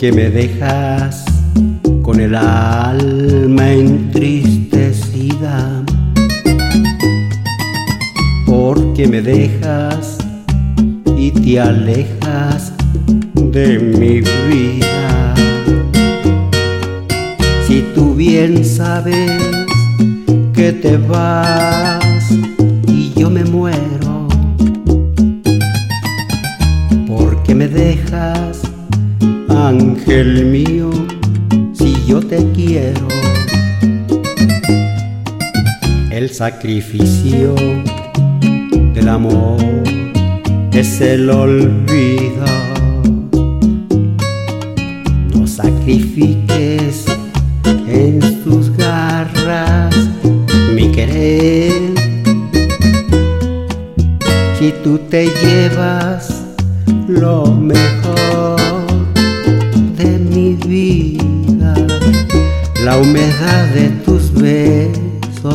Porque me dejas con el alma entristecida. Porque me dejas y te alejas de mi vida. Si tú bien sabes que te vas ángel mío, si yo te quiero. El sacrificio del amor es el olvido. No sacrifiques en tus garras mi querer. Si tú te llevas lo mejor la humedad de tus besos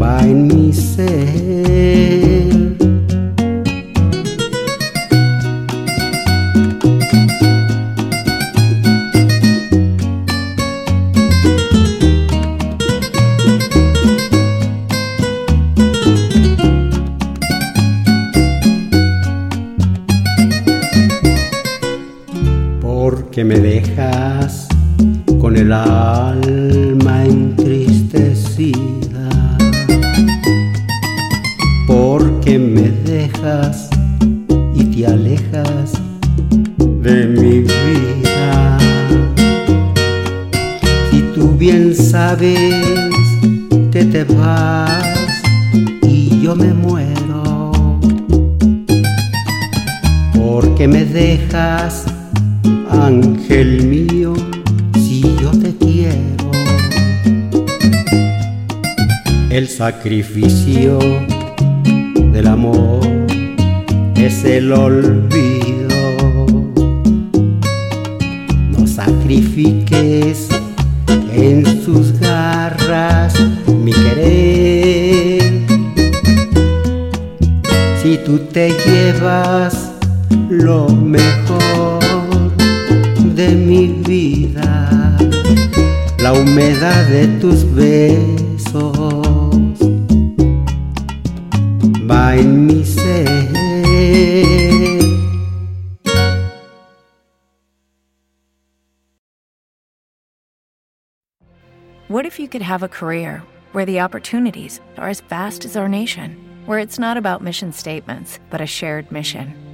va en mi ser. Porque me dejas con el alma entristecida. Porque me dejas y te alejas de mi vida. Si tú bien sabes que te vas y yo me muero. Porque me dejas, ángel mío, si yo te quiero. El sacrificio del amor es el olvido. No sacrifiques en sus garras mi querer. Si tú te llevas lo mejor de mi vida, la humedad de tus besos va en mi ser. What if you could have a career where the opportunities are as vast as our nation, where it's not about mission statements, but a shared mission?